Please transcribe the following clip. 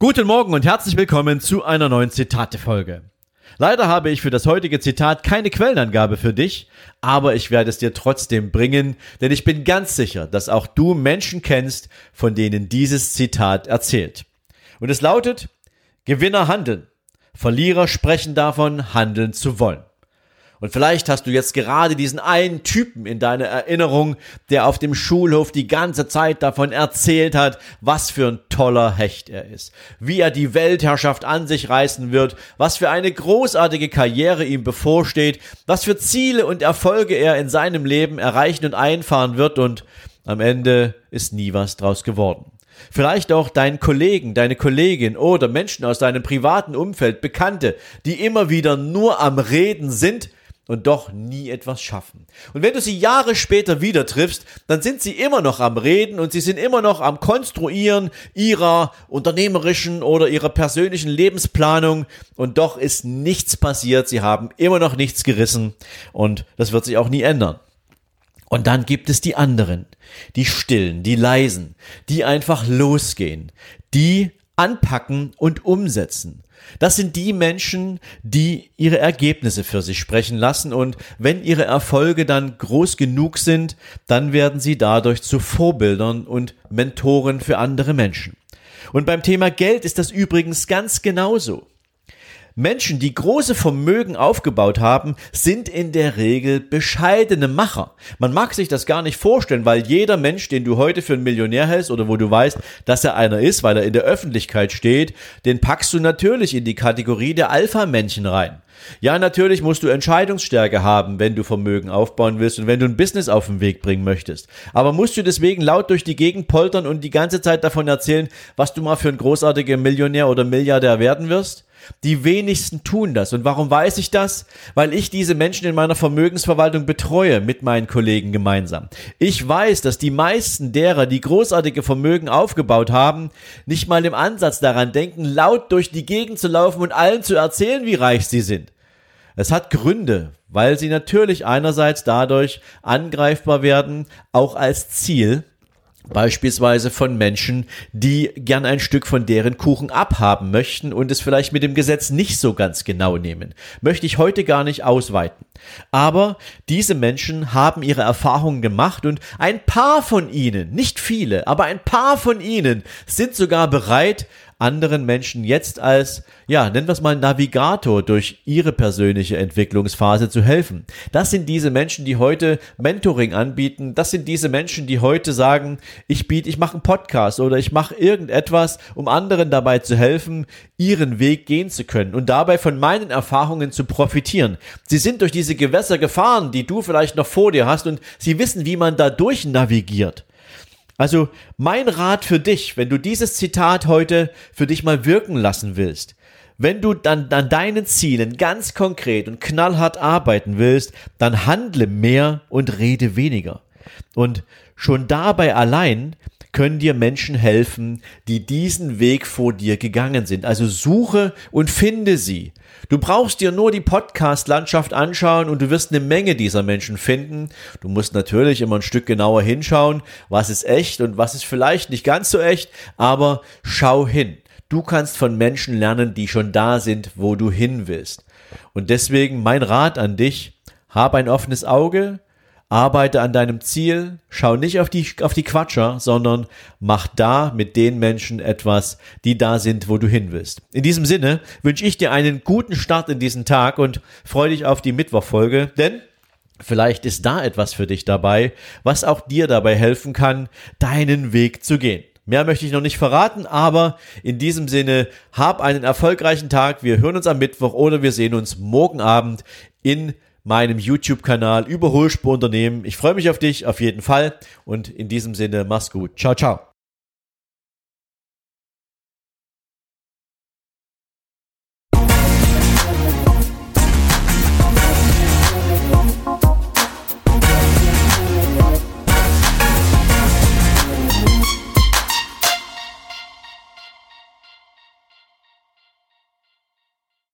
Guten Morgen und herzlich willkommen zu einer neuen Zitate-Folge. Leider habe ich für das heutige Zitat keine Quellenangabe für dich, aber ich werde es dir trotzdem bringen, denn ich bin ganz sicher, dass auch du Menschen kennst, von denen dieses Zitat erzählt. Und es lautet, Gewinner handeln, Verlierer sprechen davon, handeln zu wollen. Und vielleicht hast du jetzt gerade diesen einen Typen in deiner Erinnerung, der auf dem Schulhof die ganze Zeit davon erzählt hat, was für ein toller Hecht er ist, wie er die Weltherrschaft an sich reißen wird, was für eine großartige Karriere ihm bevorsteht, was für Ziele und Erfolge er in seinem Leben erreichen und einfahren wird und am Ende ist nie was draus geworden. Vielleicht auch deinen Kollegen, deine Kollegin oder Menschen aus deinem privaten Umfeld, Bekannte, die immer wieder nur am Reden sind, und doch nie etwas schaffen. Und wenn du sie Jahre später wieder triffst, dann sind sie immer noch am Reden und sie sind immer noch am Konstruieren ihrer unternehmerischen oder ihrer persönlichen Lebensplanung und doch ist nichts passiert, sie haben immer noch nichts gerissen und das wird sich auch nie ändern. Und dann gibt es die anderen, die stillen, die leisen, die einfach losgehen, die anpacken und umsetzen. Das sind die Menschen, die ihre Ergebnisse für sich sprechen lassen und wenn ihre Erfolge dann groß genug sind, dann werden sie dadurch zu Vorbildern und Mentoren für andere Menschen. Und beim Thema Geld ist das übrigens ganz genauso. Menschen, die große Vermögen aufgebaut haben, sind in der Regel bescheidene Macher. Man mag sich das gar nicht vorstellen, weil jeder Mensch, den du heute für einen Millionär hältst oder wo du weißt, dass er einer ist, weil er in der Öffentlichkeit steht, den packst du natürlich in die Kategorie der Alpha-Männchen rein. Ja, natürlich musst du Entscheidungsstärke haben, wenn du Vermögen aufbauen willst und wenn du ein Business auf den Weg bringen möchtest. Aber musst du deswegen laut durch die Gegend poltern und die ganze Zeit davon erzählen, was du mal für ein großartiger Millionär oder Milliardär werden wirst? Die wenigsten tun das. Und warum weiß ich das? Weil ich diese Menschen in meiner Vermögensverwaltung betreue mit meinen Kollegen gemeinsam. Ich weiß, dass die meisten derer, die großartige Vermögen aufgebaut haben, nicht mal im Ansatz daran denken, laut durch die Gegend zu laufen und allen zu erzählen, wie reich sie sind. Es hat Gründe, weil sie natürlich einerseits dadurch angreifbar werden, auch als Ziel, Beispielsweise von Menschen, die gern ein Stück von deren Kuchen abhaben möchten und es vielleicht mit dem Gesetz nicht so ganz genau nehmen. Möchte ich heute gar nicht ausweiten. Aber diese Menschen haben ihre Erfahrungen gemacht und ein paar von ihnen, nicht viele, aber ein paar von ihnen sind sogar bereit, anderen Menschen jetzt als, ja, nennen wir es mal Navigator durch ihre persönliche Entwicklungsphase zu helfen. Das sind diese Menschen, die heute Mentoring anbieten. Das sind diese Menschen, die heute sagen, ich biete, ich mache einen Podcast oder ich mache irgendetwas, um anderen dabei zu helfen, ihren Weg gehen zu können und dabei von meinen Erfahrungen zu profitieren. Sie sind durch diese Gewässer gefahren, die du vielleicht noch vor dir hast und sie wissen, wie man da durch navigiert. Also mein Rat für dich, wenn du dieses Zitat heute für dich mal wirken lassen willst, wenn du dann an deinen Zielen ganz konkret und knallhart arbeiten willst, dann handle mehr und rede weniger. Und schon dabei allein können dir Menschen helfen, die diesen Weg vor dir gegangen sind. Also suche und finde sie. Du brauchst dir nur die Podcast-Landschaft anschauen und du wirst eine Menge dieser Menschen finden. Du musst natürlich immer ein Stück genauer hinschauen, was ist echt und was ist vielleicht nicht ganz so echt, aber schau hin. Du kannst von Menschen lernen, die schon da sind, wo du hin willst. Und deswegen mein Rat an dich, hab ein offenes Auge, Arbeite an deinem Ziel, schau nicht auf die, auf die Quatscher, sondern mach da mit den Menschen etwas, die da sind, wo du hin willst. In diesem Sinne wünsche ich dir einen guten Start in diesen Tag und freue dich auf die Mittwochfolge, denn vielleicht ist da etwas für dich dabei, was auch dir dabei helfen kann, deinen Weg zu gehen. Mehr möchte ich noch nicht verraten, aber in diesem Sinne, hab einen erfolgreichen Tag. Wir hören uns am Mittwoch oder wir sehen uns morgen Abend in meinem YouTube-Kanal Überholspurunternehmen. Ich freue mich auf dich auf jeden Fall und in diesem Sinne, mach's gut. Ciao, ciao.